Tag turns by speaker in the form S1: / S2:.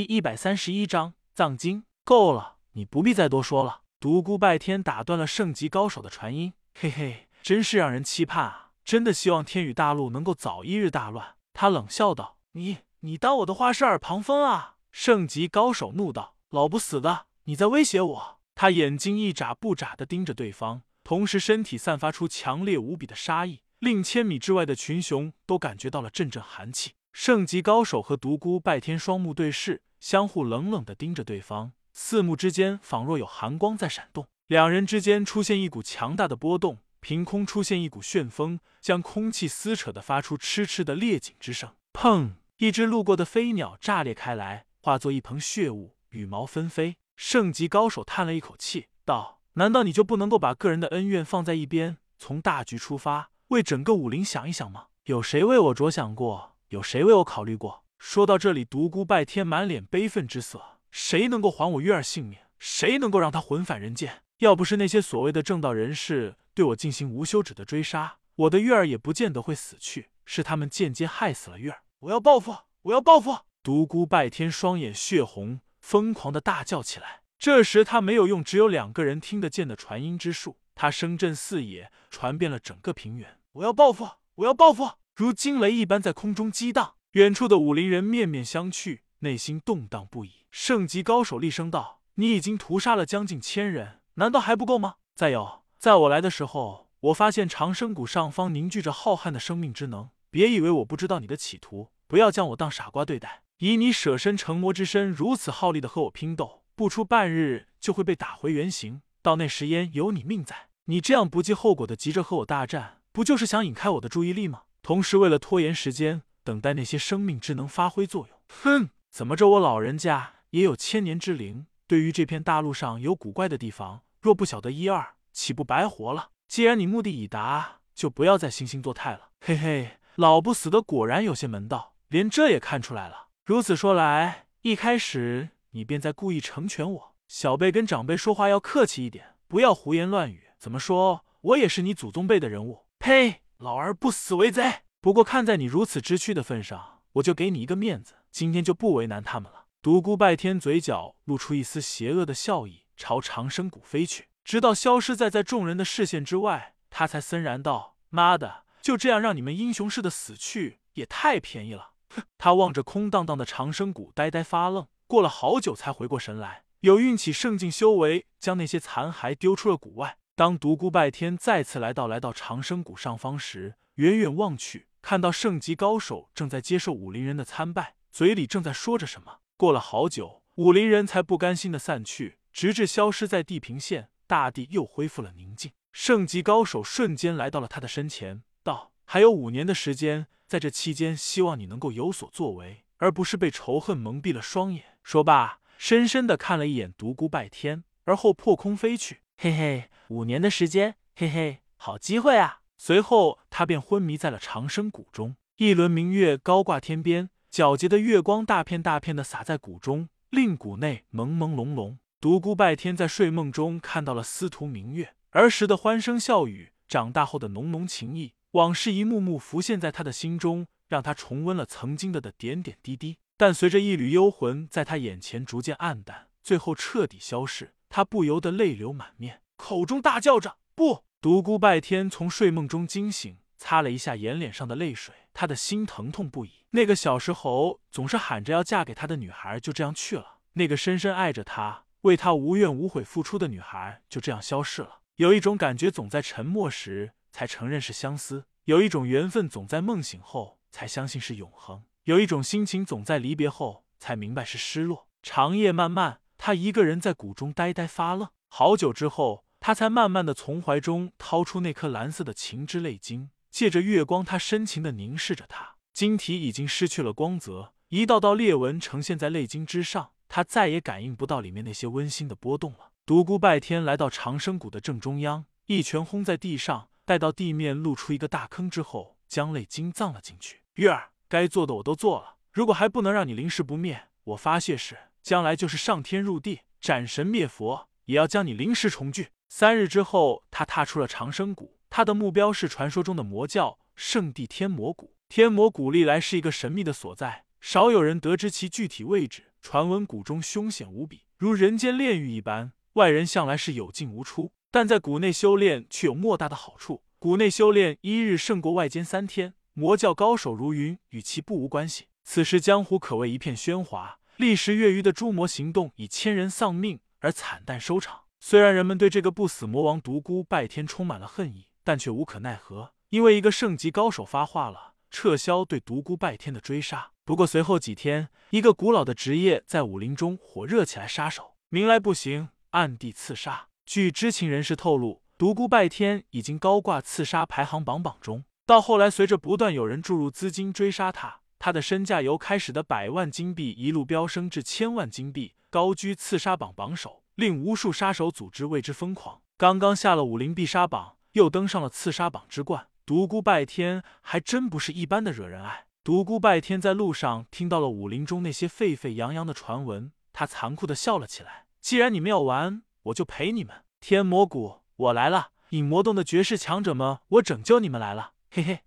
S1: 第一百三十一章藏经。够了，你不必再多说了。独孤拜天打断了圣级高手的传音，嘿嘿，真是让人期盼啊！真的希望天宇大陆能够早一日大乱。他冷笑道：“你你当我的话是耳旁风啊？”圣级高手怒道：“老不死的，你在威胁我！”他眼睛一眨不眨的盯着对方，同时身体散发出强烈无比的杀意，令千米之外的群雄都感觉到了阵阵寒气。圣级高手和独孤拜天双目对视，相互冷冷的盯着对方，四目之间仿若有寒光在闪动。两人之间出现一股强大的波动，凭空出现一股旋风，将空气撕扯的发出嗤嗤的裂紧之声。砰！一只路过的飞鸟炸裂开来，化作一蓬血雾，羽毛纷飞。圣级高手叹了一口气，道：“难道你就不能够把个人的恩怨放在一边，从大局出发，为整个武林想一想吗？有谁为我着想过？”有谁为我考虑过？说到这里，独孤拜天满脸悲愤之色。谁能够还我月儿性命？谁能够让他魂返人间？要不是那些所谓的正道人士对我进行无休止的追杀，我的月儿也不见得会死去。是他们间接害死了月儿。我要报复！我要报复！独孤拜天双眼血红，疯狂的大叫起来。这时他没有用只有两个人听得见的传音之术，他声震四野，传遍了整个平原。我要报复！我要报复！如惊雷一般在空中激荡，远处的武林人面面相觑，内心动荡不已。圣级高手厉声道：“你已经屠杀了将近千人，难道还不够吗？再有，在我来的时候，我发现长生谷上方凝聚着浩瀚的生命之能。别以为我不知道你的企图，不要将我当傻瓜对待。以你舍身成魔之身，如此耗力的和我拼斗，不出半日就会被打回原形。到那时焉有你命在？你这样不计后果的急着和我大战，不就是想引开我的注意力吗？”同时，为了拖延时间，等待那些生命之能发挥作用。哼，怎么着，我老人家也有千年之灵。对于这片大陆上有古怪的地方，若不晓得一二，岂不白活了？既然你目的已达，就不要再惺惺作态了。嘿嘿，老不死的果然有些门道，连这也看出来了。如此说来，一开始你便在故意成全我。小辈跟长辈说话要客气一点，不要胡言乱语。怎么说，我也是你祖宗辈的人物。呸！老儿不死为贼。不过看在你如此知趣的份上，我就给你一个面子，今天就不为难他们了。独孤拜天嘴角露出一丝邪恶的笑意，朝长生谷飞去，直到消失在在众人的视线之外，他才森然道：“妈的，就这样让你们英雄似的死去，也太便宜了。”哼！他望着空荡荡的长生谷，呆呆发愣，过了好久才回过神来，有运气圣境修为，将那些残骸丢出了谷外。当独孤拜天再次来到来到长生谷上方时，远远望去，看到圣级高手正在接受武林人的参拜，嘴里正在说着什么。过了好久，武林人才不甘心的散去，直至消失在地平线，大地又恢复了宁静。圣级高手瞬间来到了他的身前，道：“还有五年的时间，在这期间，希望你能够有所作为，而不是被仇恨蒙蔽了双眼。”说罢，深深的看了一眼独孤拜天，而后破空飞去。嘿嘿，五年的时间，嘿嘿，好机会啊！随后，他便昏迷在了长生谷中。一轮明月高挂天边，皎洁的月光大片大片的洒在谷中，令谷内朦朦胧胧。独孤拜天在睡梦中看到了司徒明月儿时的欢声笑语，长大后的浓浓情谊，往事一幕幕浮现在他的心中，让他重温了曾经的的点点滴滴。但随着一缕幽魂在他眼前逐渐暗淡，最后彻底消逝。他不由得泪流满面，口中大叫着：“不！”独孤拜天从睡梦中惊醒，擦了一下眼脸上的泪水，他的心疼痛不已。那个小时候总是喊着要嫁给他的女孩就这样去了，那个深深爱着他、为他无怨无悔付出的女孩就这样消失了。有一种感觉总在沉默时才承认是相思，有一种缘分总在梦醒后才相信是永恒，有一种心情总在离别后才明白是失落。长夜漫漫。他一个人在谷中呆呆发愣，好久之后，他才慢慢的从怀中掏出那颗蓝色的情之泪晶，借着月光，他深情的凝视着它。晶体已经失去了光泽，一道道裂纹呈现在泪晶之上，他再也感应不到里面那些温馨的波动了。独孤拜天来到长生谷的正中央，一拳轰在地上，待到地面露出一个大坑之后，将泪晶葬了进去。月儿，该做的我都做了，如果还不能让你灵石不灭，我发誓是。将来就是上天入地、斩神灭佛，也要将你灵石重聚。三日之后，他踏出了长生谷，他的目标是传说中的魔教圣地天魔谷。天魔谷历来是一个神秘的所在，少有人得知其具体位置。传闻谷中凶险无比，如人间炼狱一般，外人向来是有进无出。但在谷内修炼却有莫大的好处。谷内修炼一日胜过外间三天，魔教高手如云，与其不无关系。此时江湖可谓一片喧哗，历时月余的诛魔行动以千人丧命而惨淡收场。虽然人们对这个不死魔王独孤拜天充满了恨意，但却无可奈何，因为一个圣级高手发话了，撤销对独孤拜天的追杀。不过随后几天，一个古老的职业在武林中火热起来，杀手明来不行，暗地刺杀。据知情人士透露，独孤拜天已经高挂刺杀排行榜榜中。到后来，随着不断有人注入资金追杀他，他的身价由开始的百万金币一路飙升至千万金币，高居刺杀榜榜首。令无数杀手组织为之疯狂。刚刚下了武林必杀榜，又登上了刺杀榜之冠。独孤拜天还真不是一般的惹人爱。独孤拜天在路上听到了武林中那些沸沸扬扬的传闻，他残酷的笑了起来。既然你们要玩，我就陪你们。天魔谷，我来了！影魔洞的绝世强者们，我拯救你们来了！嘿嘿。